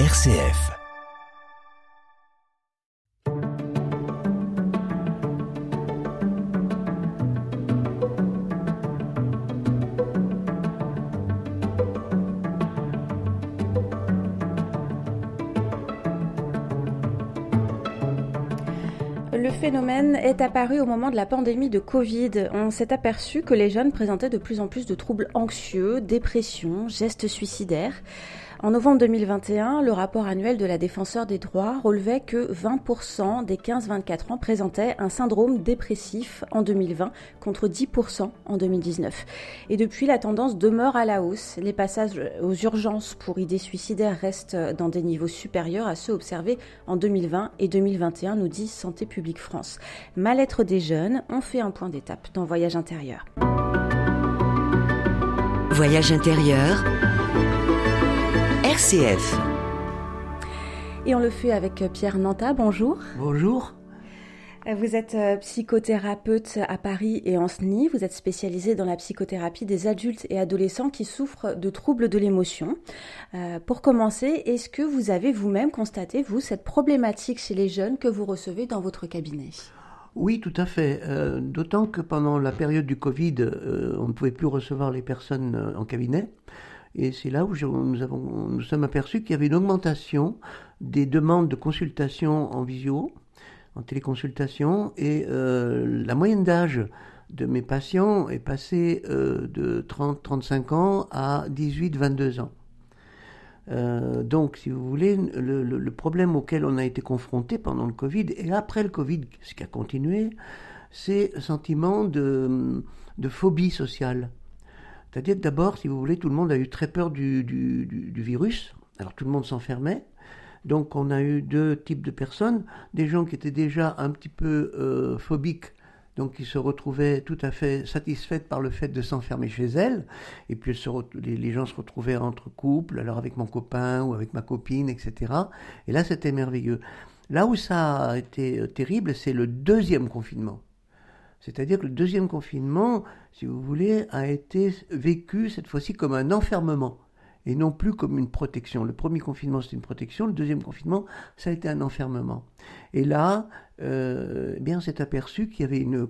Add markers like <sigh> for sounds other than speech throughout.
RCF. Le phénomène est apparu au moment de la pandémie de Covid. On s'est aperçu que les jeunes présentaient de plus en plus de troubles anxieux, dépression, gestes suicidaires. En novembre 2021, le rapport annuel de la défenseur des droits relevait que 20% des 15-24 ans présentaient un syndrome dépressif en 2020 contre 10% en 2019. Et depuis, la tendance demeure à la hausse. Les passages aux urgences pour idées suicidaires restent dans des niveaux supérieurs à ceux observés en 2020 et 2021, nous dit Santé publique France. Mal-être des jeunes, on fait un point d'étape dans Voyage intérieur. Voyage intérieur RCF. Et on le fait avec Pierre Nanta. Bonjour. Bonjour. Vous êtes psychothérapeute à Paris et en SNI. Vous êtes spécialisé dans la psychothérapie des adultes et adolescents qui souffrent de troubles de l'émotion. Euh, pour commencer, est-ce que vous avez vous-même constaté, vous, cette problématique chez les jeunes que vous recevez dans votre cabinet? Oui, tout à fait. Euh, D'autant que pendant la période du Covid, euh, on ne pouvait plus recevoir les personnes en cabinet. Et c'est là où nous, avons, sommes aperçus qu'il y avait une augmentation des demandes de consultation en visio, en téléconsultation, et euh, la moyenne d'âge de mes patients est passée euh, de 30-35 ans à 18-22 ans. Euh, donc, si vous voulez, le, le, le, problème auquel on a été confronté pendant le Covid et après le Covid, ce qui a continué, c'est un sentiment de, de phobie sociale. C'est-à-dire que d'abord, si vous voulez, tout le monde a eu très peur du, virus. Alors tout le monde s'enfermait. Donc on a eu deux types de personnes. Des gens qui étaient déjà un petit peu euh, phobiques, donc qui se retrouvaient tout à fait satisfaites par le fait de s'enfermer chez elles. Et puis les, les, gens se retrouvaient entre couples, alors avec mon copain ou avec ma copine, etc. Et là, c'était merveilleux. Là où ça a été terrible, c'est le deuxième confinement. C'est-à-dire que le deuxième confinement, si vous voulez, a été vécu cette fois-ci comme un enfermement et non plus comme une protection. Le premier confinement, c'était une protection, le deuxième confinement, ça a été un enfermement. Et là, euh, eh bien, on s'est aperçu qu'il y avait une,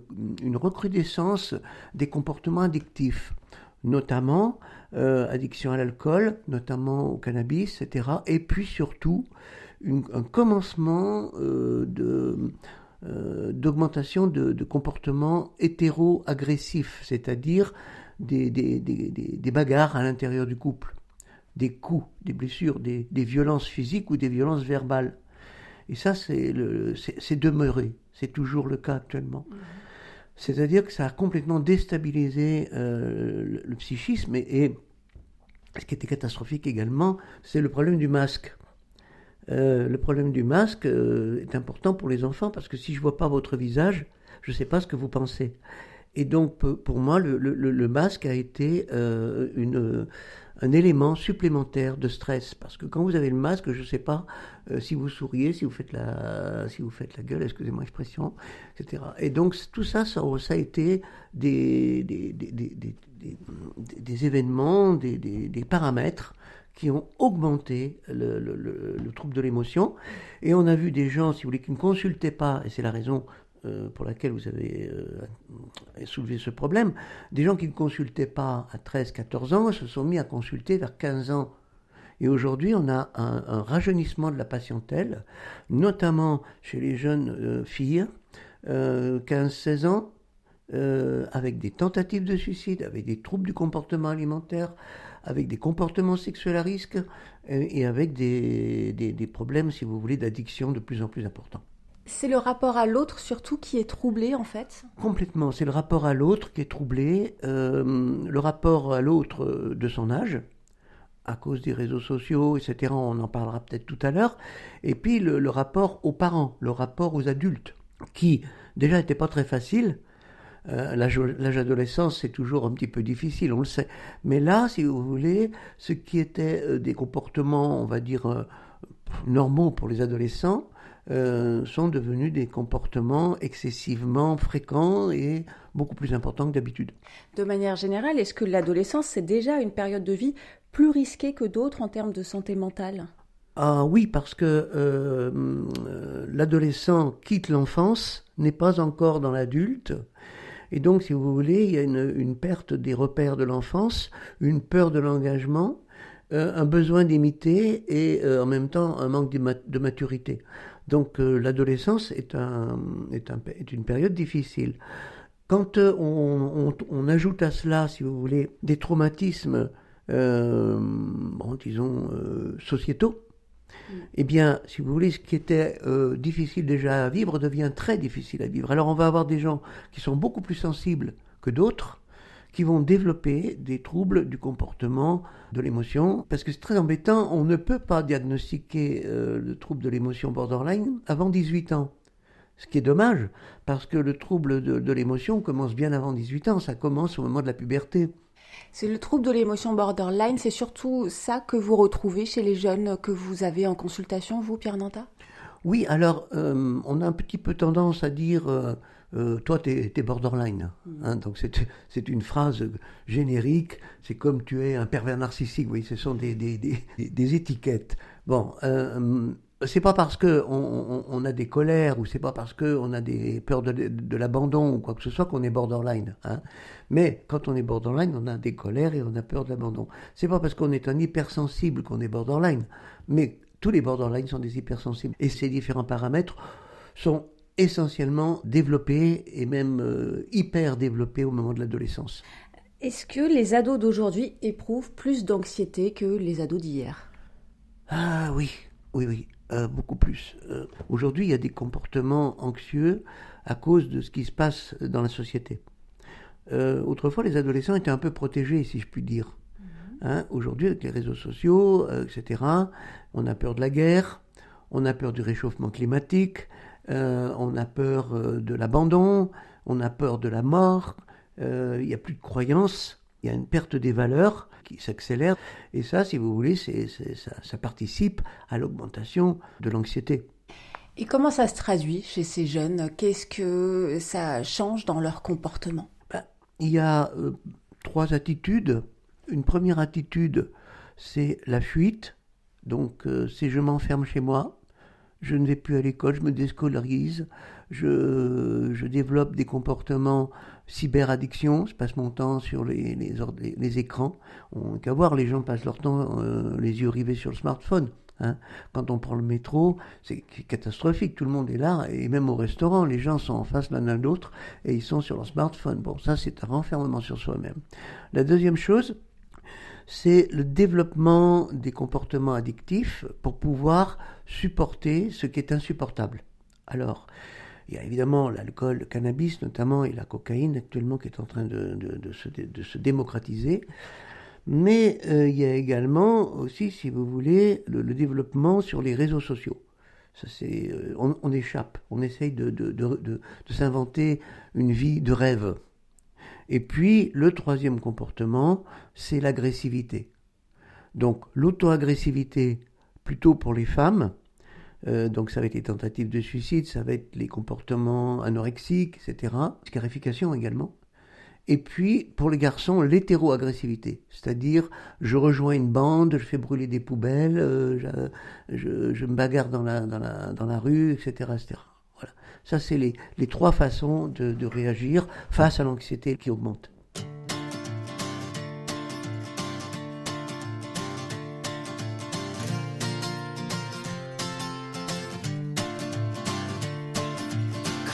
recrudescence des comportements addictifs, notamment euh, addiction à l'alcool, notamment au cannabis, etc. Et puis surtout, un commencement euh, de euh, d'augmentation de, de, comportements hétéro-agressifs, c'est-à-dire des, des, des, des, bagarres à l'intérieur du couple, des coups, des blessures, des, violences physiques ou des violences verbales. Et ça, c'est demeuré, c'est toujours le cas actuellement. Mmh. C'est-à-dire que ça a complètement déstabilisé euh, le, le, psychisme et, et ce qui était catastrophique également, c'est le problème du masque. Euh, le problème du masque euh, est important pour les enfants parce que si je vois pas votre visage, je ne sais pas ce que vous pensez. Et donc pour moi, le, masque a été euh, un élément supplémentaire de stress parce que quand vous avez le masque, je ne sais pas si vous souriez, si vous faites la, si vous faites la gueule, excusez-moi l'expression, etc. Et donc tout ça, ça, a été des événements, des, paramètres qui ont augmenté le, le, le, le trouble de l'émotion. Et on a vu des gens, si vous voulez, qui ne consultaient pas, et c'est la raison euh, pour laquelle vous avez euh, soulevé ce problème, des gens qui ne consultaient pas à 13-14 ans se sont mis à consulter vers 15 ans. Et aujourd'hui, on a un, un, rajeunissement de la patientèle, notamment chez les jeunes euh, filles, 15-16 ans, avec des tentatives de suicide, avec des troubles du comportement alimentaire, avec des comportements sexuels à risque et avec des, des, des problèmes, si vous voulez, d'addiction de plus en plus importants. C'est le rapport à l'autre surtout qui est troublé en fait? Complètement, c'est le rapport à l'autre qui est troublé, euh, le rapport à l'autre de son âge, à cause des réseaux sociaux, etc. On en parlera peut-être tout à l'heure. Et puis le, le, rapport aux parents, le rapport aux adultes, qui déjà n'était pas très facile, euh, l'âge adolescent, c'est toujours un petit peu difficile, on le sait. Mais là, si vous voulez, ce qui était euh, des comportements, on va dire, euh, normaux pour les adolescents, euh, sont devenus des comportements excessivement fréquents et beaucoup plus importants que d'habitude. De manière générale, est-ce que l'adolescence, c'est déjà une période de vie plus risquée que d'autres en termes de santé mentale? Ah oui, parce que euh, l'adolescent quitte l'enfance, n'est pas encore dans l'adulte, et donc, si vous voulez, il y a une, perte des repères de l'enfance, une peur de l'engagement, euh, un besoin d'imiter et euh, en même temps un manque de, maturité. Donc l'adolescence est, un, est, un, est, une période difficile. Quand on, ajoute à cela, si vous voulez, des traumatismes, disons, sociétaux, eh bien, si vous voulez, ce qui était euh, difficile déjà à vivre devient très difficile à vivre. Alors on va avoir des gens qui sont beaucoup plus sensibles que d'autres, qui vont développer des troubles du comportement, de l'émotion, parce que c'est très embêtant, on ne peut pas diagnostiquer euh, le trouble de l'émotion borderline avant 18 ans. Ce qui est dommage, parce que le trouble de l'émotion commence bien avant 18 ans, ça commence au moment de la puberté. C'est le trouble de l'émotion borderline, c'est surtout ça que vous retrouvez chez les jeunes que vous avez en consultation, vous, Pierre Nanta? Oui, alors euh, on a un petit peu tendance à dire euh, euh, toi, tu es, borderline. Mm. Hein, donc c'est une phrase générique, c'est comme tu es un pervers narcissique, oui, ce sont des, des, des, des étiquettes. Bon, c'est pas parce que on, a des colères ou c'est pas parce que on a des peurs de, l'abandon ou quoi que ce soit qu'on est borderline. Hein. Mais quand on est borderline, on a des colères et on a peur de l'abandon. C'est pas parce qu'on est un hypersensible qu'on est borderline. Mais tous les borderlines sont des hypersensibles et ces différents paramètres sont essentiellement développés et même euh, hyper développés au moment de l'adolescence. Est-ce que les ados d'aujourd'hui éprouvent plus d'anxiété que les ados d'hier? Ah oui, oui, oui. Euh, beaucoup plus. Euh, aujourd'hui, il y a des comportements anxieux à cause de ce qui se passe dans la société. Euh, autrefois, les adolescents étaient un peu protégés, si je puis dire. Mhm. Hein, aujourd'hui, avec les réseaux sociaux, etc., on a peur de la guerre, on a peur du réchauffement climatique, on a peur de l'abandon, on a peur de la mort, il n'y a plus de croyances, il y a une perte des valeurs qui s'accélère. Et ça, si vous voulez, c'est, ça, participe à l'augmentation de l'anxiété. Et comment ça se traduit chez ces jeunes? Qu'est-ce que ça change dans leur comportement? Ben, Il y a euh, trois attitudes. Une première attitude, c'est la fuite. Donc, euh, c'est je m'enferme chez moi, je ne vais plus à l'école, je me déscolarise, je, développe des comportements cyberaddiction, je passe mon temps sur les, écrans. On qu'à voir, les gens passent leur temps euh, les yeux rivés sur le smartphone. Hein. Quand on prend le métro, c'est catastrophique. Tout le monde est là, et même au restaurant, les gens sont en face l'un à l'autre et ils sont sur leur smartphone. Bon, ça, c'est un renfermement sur soi-même. La deuxième chose, c'est le développement des comportements addictifs pour pouvoir supporter ce qui est insupportable. Alors, il y a évidemment l'alcool, le cannabis notamment, et la cocaïne actuellement qui est en train de, se, démocratiser. Mais euh, il y a également aussi, si vous voulez, le, développement sur les réseaux sociaux. Euh, on, échappe, on essaye de s'inventer une vie de rêve. Et puis, le troisième comportement, c'est l'agressivité. Donc, l'auto-agressivité, plutôt pour les femmes, euh, donc ça va être les tentatives de suicide, ça va être les comportements anorexiques, etc. Scarification également. Et puis, pour les garçons, l'hétéro-agressivité. C'est-à-dire, je rejoins une bande, je fais brûler des poubelles, euh, je, me bagarre dans la, dans la, dans la rue, etc. etc. Voilà. Ça, c'est les, les, trois façons de, de réagir face à l'anxiété qui augmente.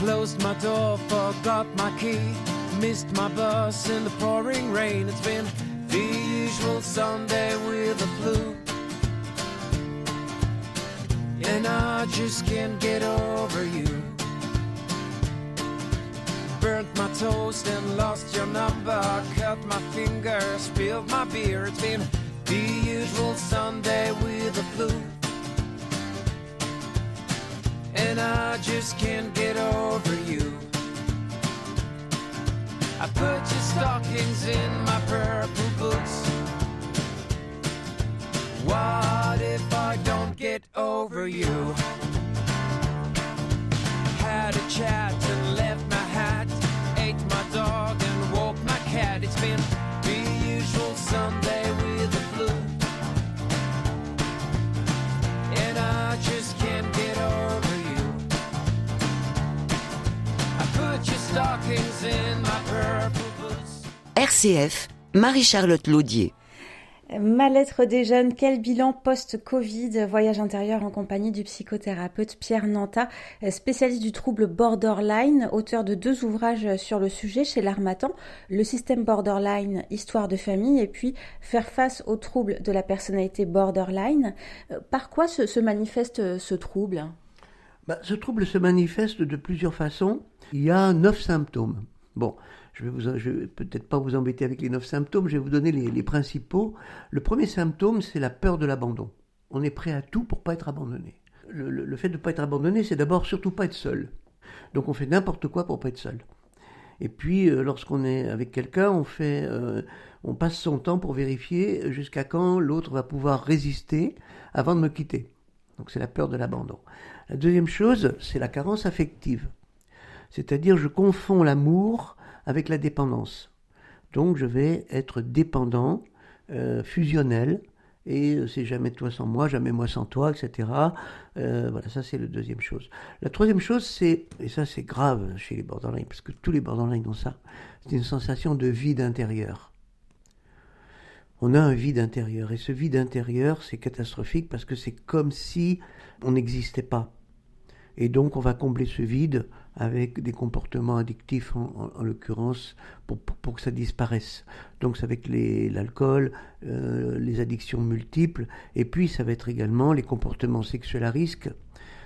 Closed my door, forgot my key. Missed my bus in the pouring rain. It's been the usual Sunday with the flu. And I just can't get over you. Burnt my toast and lost your number. Cut my finger, spilled my beer. It's been the usual Sunday with the flu. And I just can't get over you. I put your stockings in my purple boots. What if I don't get over you? Had a chat and left my hat, ate my dog and walked my cat. It's been RCF, Marie-Charlotte Laudier. Ma lettre des jeunes, quel bilan post-Covid? Voyage intérieur en compagnie du psychothérapeute Pierre Nanta, spécialiste du trouble borderline, auteur de deux ouvrages sur le sujet chez l'Armatan, Le système borderline, histoire de famille, et puis Faire face au trouble de la personnalité borderline. Par quoi se, manifeste ce trouble? Bah, Ce trouble se manifeste de plusieurs façons. Il y a neuf symptômes. Bon, je vais, vais peut-être pas vous embêter avec les neuf symptômes, je vais vous donner les, principaux. Le premier symptôme, c'est la peur de l'abandon. On est prêt à tout pour pas être abandonné. Le, fait de ne pas être abandonné, c'est d'abord surtout pas être seul. Donc on fait n'importe quoi pour pas être seul. Et puis euh, lorsqu'on est avec quelqu'un, on euh, on passe son temps pour vérifier jusqu'à quand l'autre va pouvoir résister avant de me quitter. Donc c'est la peur de l'abandon. La deuxième chose, c'est la carence affective. C'est-à-dire je confonds l'amour avec la dépendance. Donc je vais être dépendant, euh, fusionnel, et euh, c'est jamais toi sans moi, jamais moi sans toi, etc. Euh, voilà, ça c'est la deuxième chose. La troisième chose, c'est, et ça c'est grave chez les borderline, parce que tous les borderline ont ça, c'est une sensation de vide intérieur. On a un vide intérieur, et ce vide intérieur, c'est catastrophique parce que c'est comme si on n'existait pas. Et donc on va combler ce vide avec des comportements addictifs en, l'occurrence pour, pour, que ça disparaisse. Donc va être l'alcool, euh, les addictions multiples, et puis ça va être également les comportements sexuels à risque,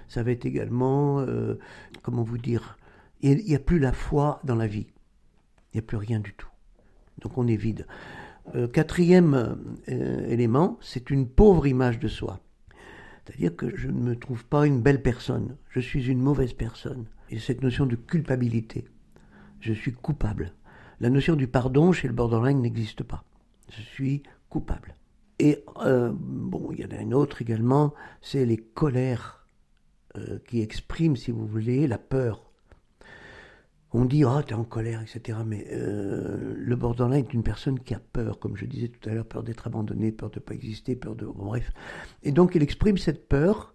ça va être également, euh, comment vous dire, il n'y a plus la foi dans la vie, il n'y a plus rien du tout. Donc on est vide. Euh, quatrième élément, c'est une pauvre image de soi. C'est-à-dire que je ne me trouve pas une belle personne, je suis une mauvaise personne. Et cette notion de culpabilité, je suis coupable. La notion du pardon chez le borderline n'existe pas. Je suis coupable. Et euh, bon, il y en a une autre également, c'est les colères euh, qui expriment, si vous voulez, la peur. On dit, ah, oh, t'es en colère, etc. Mais euh, le borderline est une personne qui a peur, comme je disais tout à l'heure, peur d'être abandonné, peur de ne pas exister, peur de... bref. Et donc il exprime cette peur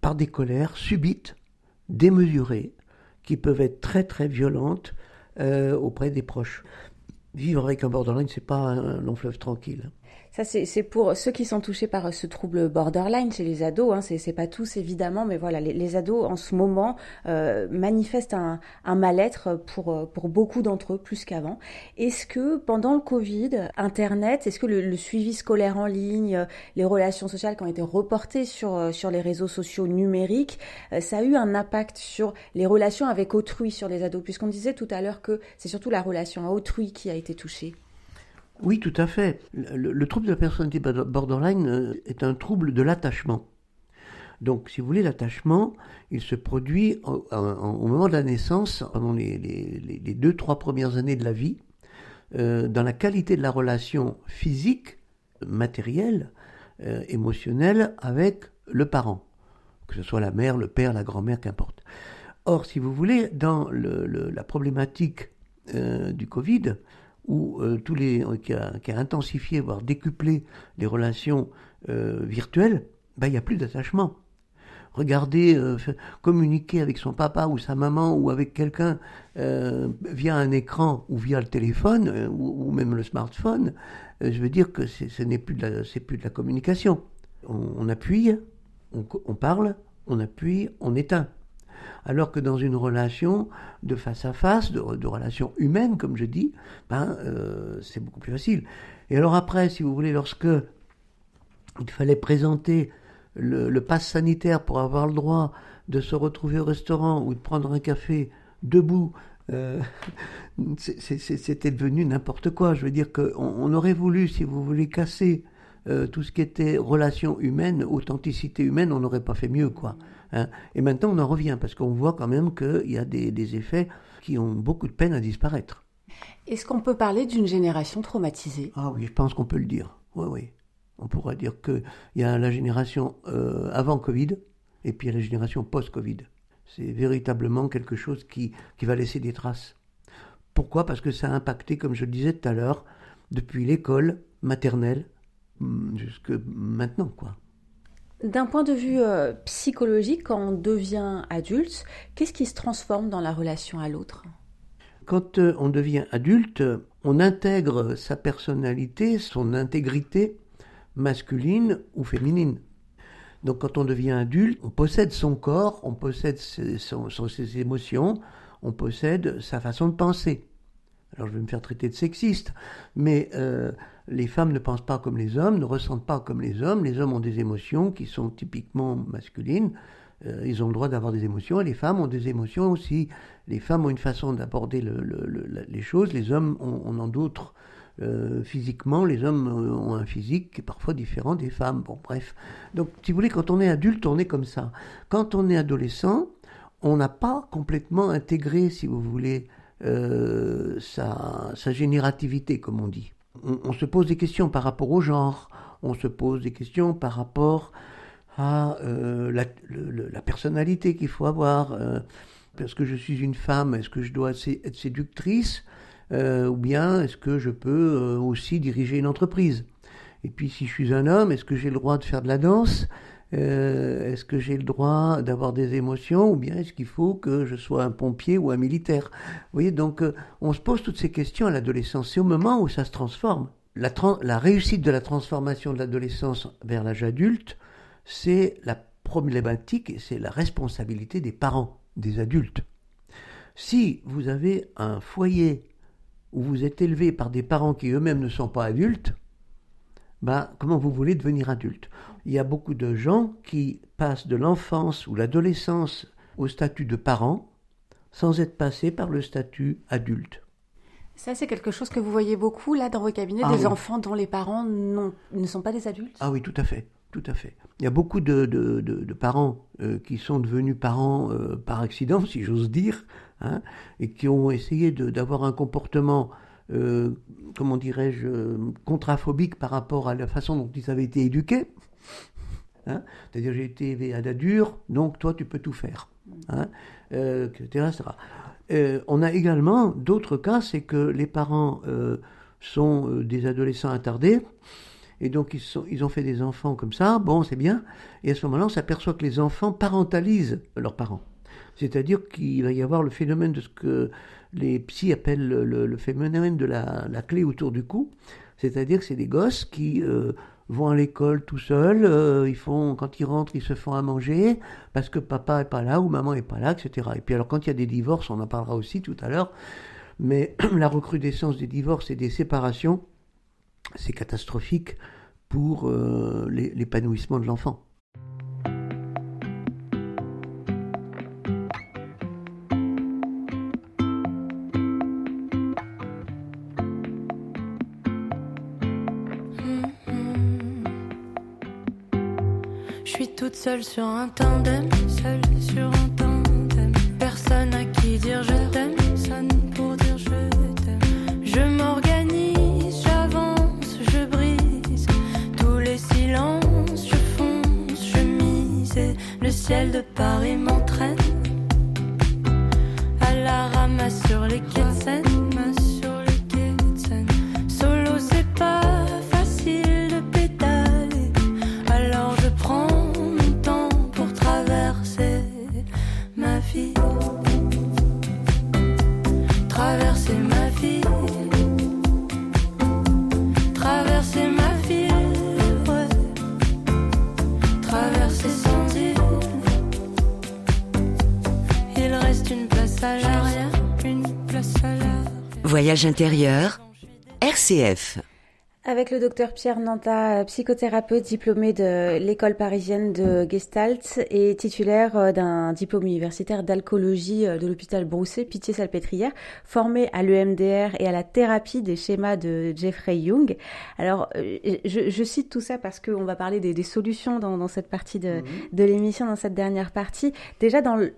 par des colères subites, démesurées, qui peuvent être très très violentes euh, auprès des proches. Vivre avec un borderline, c'est pas un long fleuve tranquille. Ça, c'est pour ceux qui sont touchés par ce trouble borderline chez les ados. Hein, c'est pas tous évidemment, mais voilà, les, ados en ce moment euh, manifestent un, mal-être pour pour beaucoup d'entre eux plus qu'avant. Est-ce que pendant le Covid, Internet, est-ce que le, suivi scolaire en ligne, les relations sociales qui ont été reportées sur sur les réseaux sociaux numériques, euh, ça a eu un impact sur les relations avec autrui sur les ados, puisqu'on disait tout à l'heure que c'est surtout la relation à autrui qui a été touchée. Oui, tout à fait. Le, trouble de la personnalité borderline euh, est un trouble de l'attachement. Donc, si vous voulez, l'attachement, il se produit au, moment de la naissance, pendant les, deux, trois premières années de la vie, euh, dans la qualité de la relation physique, matérielle, euh, émotionnelle avec le parent, que ce soit la mère, le père, la grand-mère, qu'importe. Or, si vous voulez, dans la problématique du Covid, où euh, tous les, euh, qui, a, qui, intensifié, voire décuplé les relations euh, virtuelles, ben, il n'y a plus d'attachement. Regardez, communiquer avec son papa ou sa maman ou avec quelqu'un via un écran ou via le téléphone ou, même le smartphone, je veux dire que ce n'est plus, de la, plus de la communication. On, appuie, on, on parle, on appuie, on éteint alors que dans une relation de face à face, de, relation humaine, comme je dis, ben, euh, c'est beaucoup plus facile. Et alors après, si vous voulez, lorsque il fallait présenter le, le pass sanitaire pour avoir le droit de se retrouver au restaurant ou de prendre un café debout, euh, <laughs> c'était devenu n'importe quoi. Je veux dire qu'on on aurait voulu, si vous voulez, casser euh, tout ce qui était relation humaine, authenticité humaine, on n'aurait pas fait mieux, quoi. Hein. Et maintenant, on en revient parce qu'on voit quand même qu'il y a des, effets qui ont beaucoup de peine à disparaître. Est-ce qu'on peut parler d'une génération traumatisée? Ah oui, je pense qu'on peut le dire. Oui, oui. On pourrait dire qu'il y a la génération euh, avant Covid et puis il y a la génération post-Covid. C'est véritablement quelque chose qui, qui va laisser des traces. Pourquoi? Parce que ça a impacté, comme je le disais tout à l'heure, depuis l'école maternelle hum, jusque maintenant, quoi. D'un point de vue euh, psychologique, quand on devient adulte, qu'est-ce qui se transforme dans la relation à l'autre? Quand euh, on devient adulte, on intègre sa personnalité, son intégrité masculine ou féminine. Donc quand on devient adulte, on possède son corps, on possède ses, émotions, on possède sa façon de penser. Alors je vais me faire traiter de sexiste, mais euh, les femmes ne pensent pas comme les hommes, ne ressentent pas comme les hommes. Les hommes ont des émotions qui sont typiquement masculines. Euh, ils ont le droit d'avoir des émotions et les femmes ont des émotions aussi. Les femmes ont une façon d'aborder les choses, les hommes ont, en d'autres. Euh, physiquement, les hommes ont un physique qui est parfois différent des femmes. Bon, bref. Donc, si vous voulez, quand on est adulte, on est comme ça. Quand on est adolescent, on n'a pas complètement intégré, si vous voulez, euh, sa, sa, générativité, comme on dit. On, se pose des questions par rapport au genre, on se pose des questions par rapport à euh, la, personnalité qu'il faut avoir. Euh, parce que je suis une femme, est-ce que je dois être séductrice? Ou bien est-ce que je peux aussi diriger une entreprise? Et puis si je suis un homme, est-ce que j'ai le droit de faire de la danse? Euh, est-ce que j'ai le droit d'avoir des émotions ou bien est-ce qu'il faut que je sois un pompier ou un militaire? Vous voyez, donc euh, on se pose toutes ces questions à l'adolescence. C'est au moment où ça se transforme. La, la réussite de la transformation de l'adolescence vers l'âge adulte, c'est la problématique et c'est la responsabilité des parents, des adultes. Si vous avez un foyer où vous êtes élevé par des parents qui eux-mêmes ne sont pas adultes, ben, comment vous voulez devenir adulte Il y a beaucoup de gens qui passent de l'enfance ou l'adolescence au statut de parent sans être passés par le statut adulte. Ça, c'est quelque chose que vous voyez beaucoup là dans vos cabinets, ah des enfants dont les parents ne sont pas des adultes? Ah oui, tout à fait. Tout à fait. Il y a beaucoup de, de, de, parents euh, qui sont devenus parents euh, par accident, <laughs> si j'ose dire, hein, et qui ont essayé d'avoir un comportement euh, comment dirais-je, contraphobique par rapport à la façon dont ils avaient été éduqués. Hein C'est-à-dire, j'ai été élevé à dur, donc toi, tu peux tout faire. Hein euh, etc. Euh, on a également d'autres cas, c'est que les parents euh, sont des adolescents attardés, et donc ils, ils ont fait des enfants comme ça, bon, c'est bien, et à ce moment-là, on s'aperçoit que les enfants parentalisent leurs parents. C'est-à-dire qu'il va y avoir le phénomène de ce que les psys appellent le, phénomène de la, clé autour du cou. C'est-à-dire que c'est des gosses qui euh, vont à l'école tout seuls, euh, quand ils rentrent, ils se font à manger parce que papa est pas là ou maman est pas là, etc. Et puis alors quand il y a des divorces, on en parlera aussi tout à l'heure, mais <clears throat> la recrudescence des divorces et des séparations, c'est catastrophique pour euh, l'épanouissement de l'enfant. Seul sur un tandem, seul sur un tandem. Personne à qui dire je t'aime, personne pour dire je t'aime. Je m'organise, j'avance, je brise tous les silences, je fonce, je mise. Et le ciel de Paris m'entraîne à la ramasse sur les quais de Seine. Voyage intérieur, RCF. Avec le docteur Pierre Nanta, psychothérapeute diplômé de l'école parisienne de Gestalt et titulaire euh, d'un diplôme universitaire d'alcoolologie euh, de l'hôpital Brousset, Pitié-Salpêtrière, formé à l'EMDR et à la thérapie des schémas de Jeffrey Young. Alors, euh, je, cite tout ça parce qu'on va parler des, solutions dans, cette partie de, mhm. de l'émission, dans cette dernière partie. Déjà, dans le,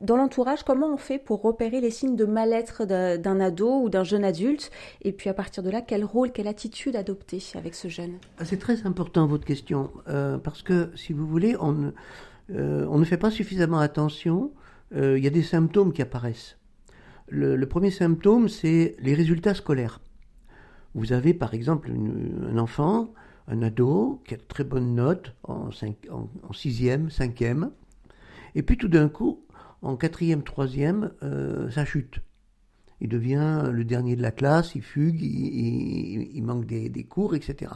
dans l'entourage, comment on fait pour repérer les signes de mal-être d'un ado ou d'un jeune adulte? Et puis à partir de là, quel rôle, quelle attitude adopter avec ce jeune? Ah, C'est très important votre question, euh, parce que si vous voulez, on, euh, ne fait pas suffisamment attention. Euh, il y a des symptômes qui apparaissent. Le, premier symptôme, c'est les résultats scolaires. Vous avez par exemple un enfant, un ado, qui a de très bonnes notes en sixième, cinquième, et puis tout d'un coup, en quatrième, troisième, euh, ça chute. Il devient le dernier de la classe, il fugue, il, manque des, cours, etc.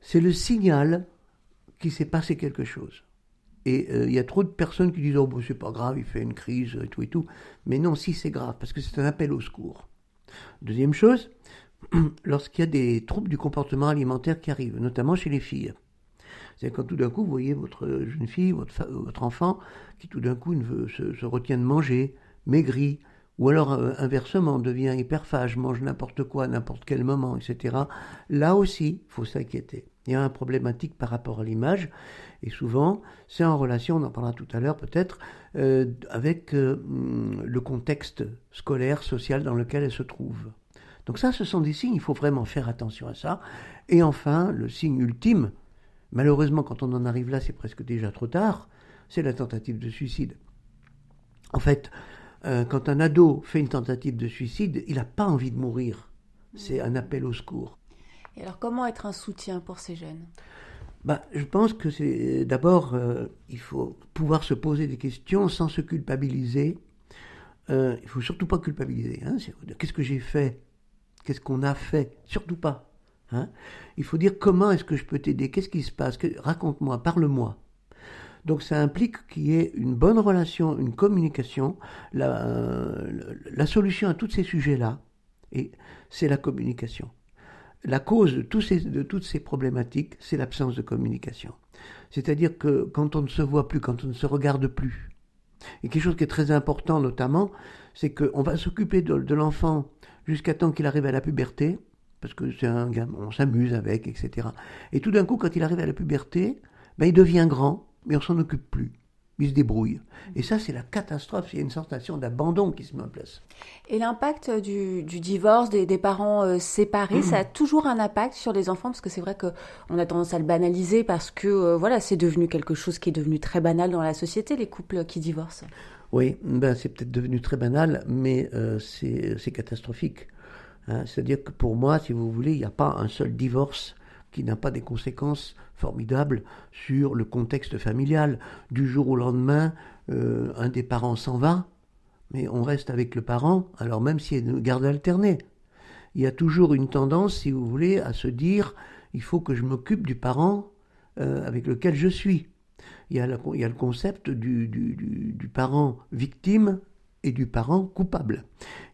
C'est le signal qu'il s'est passé quelque chose. Et euh, il y a trop de personnes qui disent Oh, c'est pas grave, il fait une crise tout et tout. Mais non, si c'est grave, parce que c'est un appel au secours. Deuxième chose, <clears throat> lorsqu'il y a des troubles du comportement alimentaire qui arrivent, notamment chez les filles. C'est quand tout d'un coup, vous voyez votre jeune fille, votre, votre enfant, qui tout d'un coup se, se, retient de manger, maigrit, ou alors euh, inversement devient hyperphage, mange n'importe quoi, n'importe quel moment, etc. Là aussi, il faut s'inquiéter. Il y a un problématique par rapport à l'image, et souvent, c'est en relation, on en parlera tout à l'heure peut-être, euh, avec euh, le contexte scolaire, social dans lequel elle se trouve. Donc ça, ce sont des signes, il faut vraiment faire attention à ça. Et enfin, le signe ultime, malheureusement quand on en arrive là, c'est presque déjà trop tard, c'est la tentative de suicide. En fait, euh, quand un ado fait une tentative de suicide, il n'a pas envie de mourir. C'est un appel au secours. Et alors comment être un soutien pour ces jeunes? Bah, Je pense que c'est d'abord, euh, il faut pouvoir se poser des questions sans se culpabiliser. Euh, il faut surtout pas culpabiliser. Hein, Qu'est-ce que j'ai fait? Qu'est-ce qu'on a fait? Surtout pas. Hein il faut dire comment est-ce que je peux t'aider? Qu'est-ce qui se passe? Raconte-moi, parle-moi. Donc ça implique qu'il y ait une bonne relation, une communication. La, solution à tous ces sujets-là, et c'est la communication. La cause de, de toutes ces problématiques, c'est l'absence de communication. C'est-à-dire que quand on ne se voit plus, quand on ne se regarde plus, et quelque chose qui est très important notamment, c'est qu'on va s'occuper de, l'enfant jusqu'à temps qu'il arrive à la puberté, parce que c'est un gamin, on s'amuse avec, etc. Et tout d'un coup, quand il arrive à la puberté, ben, il devient grand, mais on s'en occupe plus. Il se débrouille. Et ça, c'est la catastrophe. Il y a une sensation d'abandon qui se met en place. Et l'impact du, divorce, des, parents euh, séparés, ça a <clears throat> toujours un impact sur les enfants? Parce que c'est vrai qu'on a tendance à le banaliser parce que euh, voilà, c'est devenu quelque chose qui est devenu très banal dans la société, les couples qui divorcent. Oui, ben, c'est peut-être devenu très banal, mais euh, c'est catastrophique. Hein. C'est-à-dire que pour moi, si vous voulez, il n'y a pas un seul divorce qui n'a pas des conséquences formidables sur le contexte familial. Du jour au lendemain, euh, un des parents s'en va, mais on reste avec le parent, alors même s'il y a garde alternée. Il y a toujours une tendance, si vous voulez, à se dire il faut que je m'occupe du parent euh, avec lequel je suis. Il y a, le concept du, parent victime et du parent coupable.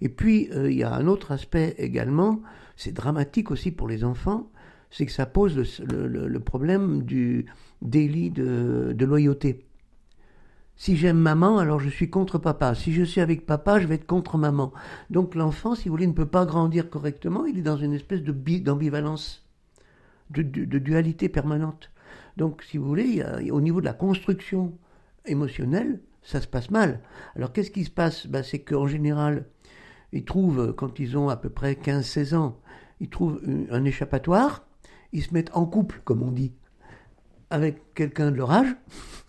Et puis, euh, il y a un autre aspect également, c'est dramatique aussi pour les enfants, c'est que ça pose le, problème du délit de, loyauté. Si j'aime maman, alors je suis contre papa. Si je suis avec papa, je vais être contre maman. Donc l'enfant, si vous voulez, ne peut pas grandir correctement. Il est dans une espèce d'ambivalence, de, dualité permanente. Donc, si vous voulez, au niveau de la construction émotionnelle, ça se passe mal. Alors, qu'est-ce qui se passe? Ben, C'est qu'en général, ils trouvent, quand ils ont à peu près 15-16 ans, ils trouvent un échappatoire ils se mettent en couple, comme on dit, avec quelqu'un de leur âge,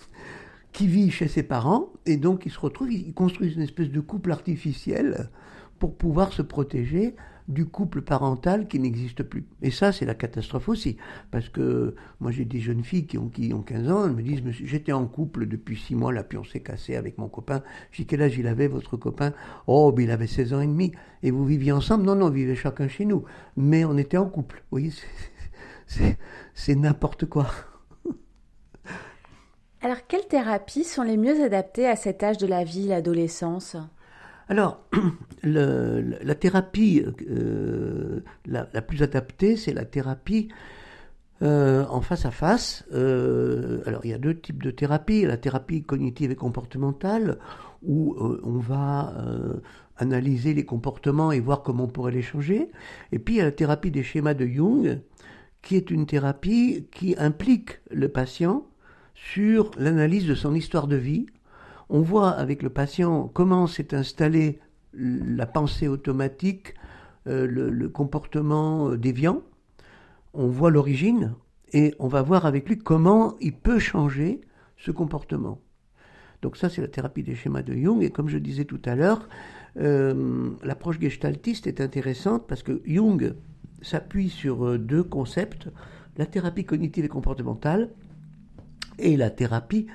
<laughs> qui vit chez ses parents, et donc ils se retrouvent, ils construisent une espèce de couple artificiel pour pouvoir se protéger du couple parental qui n'existe plus. Et ça, c'est la catastrophe aussi. Parce que moi, j'ai des jeunes filles qui ont, qui ont 15 ans, elles me disent, j'étais en couple depuis 6 mois, là, puis on s'est cassé avec mon copain. Je dis, quel âge il avait, votre copain? Oh, ben, il avait 16 ans et demi. Et vous viviez ensemble? Non, non, on vivait chacun chez nous. Mais on était en couple. Vous voyez, c'est n'importe quoi. Alors, quelles thérapies sont les mieux adaptées à cet âge de la vie, l'adolescence? Alors, <clears throat> la thérapie euh, la, plus adaptée, c'est la thérapie euh, en face à face. Euh, alors, il y a deux types de thérapies. La thérapie cognitive et comportementale, où on va analyser les comportements et voir comment on pourrait les changer. Et puis, il y a la thérapie des schémas de Jung, qui est une thérapie qui implique le patient sur l'analyse de son histoire de vie. On voit avec le patient comment s'est installée la pensée automatique, euh, le, comportement euh, déviant. On voit l'origine et on va voir avec lui comment il peut changer ce comportement. Donc ça, c'est la thérapie des schémas de Jung. Et comme je disais tout à l'heure, euh, l'approche gestaltiste est intéressante parce que Jung s'appuie sur deux concepts, la thérapie cognitive et comportementale et la thérapie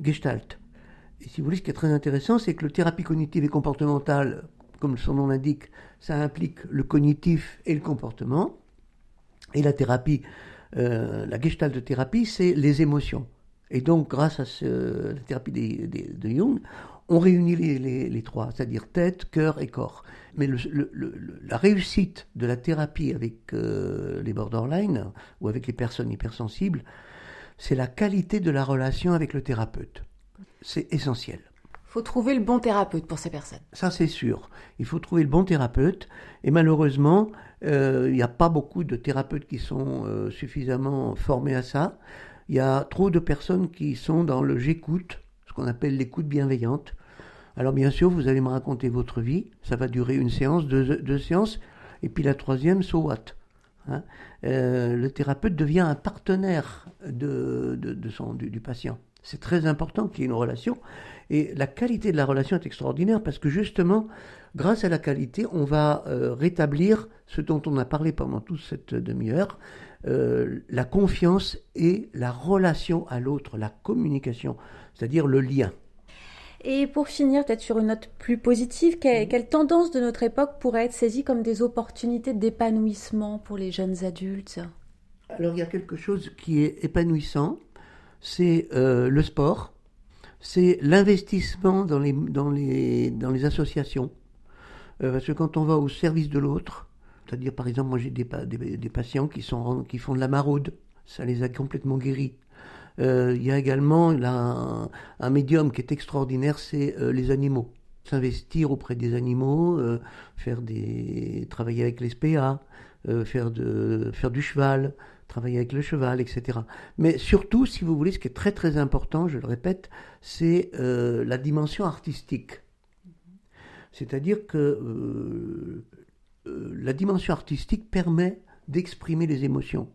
gestalt. Et si vous voulez, ce qui est très intéressant, c'est que la thérapie cognitive et comportementale, comme son nom l'indique, ça implique le cognitif et le comportement. Et la thérapie, euh, la gestalt de thérapie, c'est les émotions. Et donc, grâce à la thérapie de Jung, on réunit les, trois, c'est-à-dire tête, cœur et corps. Mais la réussite de la thérapie avec euh, les borderline ou avec les personnes hypersensibles, c'est la qualité de la relation avec le thérapeute. C'est essentiel. Il faut trouver le bon thérapeute pour ces personnes. Ça, c'est sûr. Il faut trouver le bon thérapeute. Et malheureusement, euh, il n'y a pas beaucoup de thérapeutes qui sont euh, suffisamment formés à ça. Il y a trop de personnes qui sont dans le j'écoute, ce qu'on appelle l'écoute bienveillante. Alors bien sûr, vous allez me raconter votre vie, ça va durer une séance, deux, séances, et puis la troisième, so what hein euh, Le thérapeute devient un partenaire de, son, du, patient. C'est très important qu'il y ait une relation. Et la qualité de la relation est extraordinaire parce que justement, grâce à la qualité, on va euh, rétablir ce dont on a parlé pendant toute cette demi-heure, euh, la confiance et la relation à l'autre, la communication, c'est-à-dire le lien. Et pour finir, peut-être sur une note plus positive, quelle, quelle, tendance de notre époque pourrait être saisie comme des opportunités d'épanouissement pour les jeunes adultes? Alors il y a quelque chose qui est épanouissant, c'est euh, le sport, c'est l'investissement dans les, dans, les, dans les associations. Euh, parce que quand on va au service de l'autre, c'est-à-dire, par exemple, moi j'ai des, des, patients qui, sont, qui font de la maraude. Ça les a complètement guéris. Euh, il y a également un, médium qui est extraordinaire, c'est les animaux. S'investir auprès des animaux, faire des, travailler avec les SPA, faire, de, faire du cheval, travailler avec le cheval, etc. Mais surtout, si vous voulez, ce qui est très très important, je le répète, c'est la dimension artistique. C'est-à-dire que euh, la dimension artistique permet d'exprimer les émotions.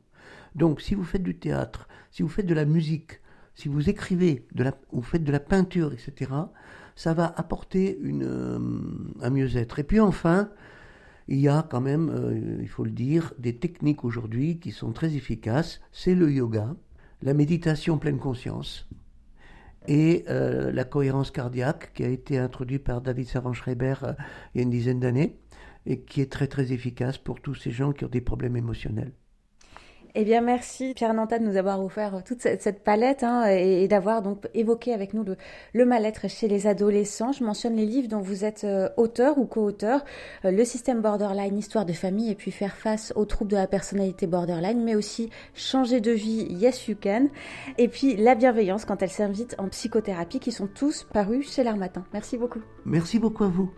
Donc si vous faites du théâtre, si vous faites de la musique, si vous écrivez, vous faites de la peinture, etc., ça va apporter une, euh, un mieux-être. Et puis enfin, il y a quand même, euh, il faut le dire, des techniques aujourd'hui qui sont très efficaces. C'est le yoga, la méditation pleine conscience et la cohérence cardiaque qui a été introduite par David Savant-Schreiber il y a une dizaine d'années et qui est très très efficace pour tous ces gens qui ont des problèmes émotionnels. Eh bien, merci Pierre Nanta de nous avoir offert toute cette, palette hein, et, d'avoir donc évoqué avec nous le, mal-être chez les adolescents. Je mentionne les livres dont vous êtes euh, auteur ou co-auteur euh, Le système borderline, histoire de famille et puis faire face aux troubles de la personnalité borderline, mais aussi changer de vie, yes you can. Et puis la bienveillance quand elle s'invite en psychothérapie qui sont tous parus chez l'Armatin. Merci beaucoup. Merci beaucoup à vous.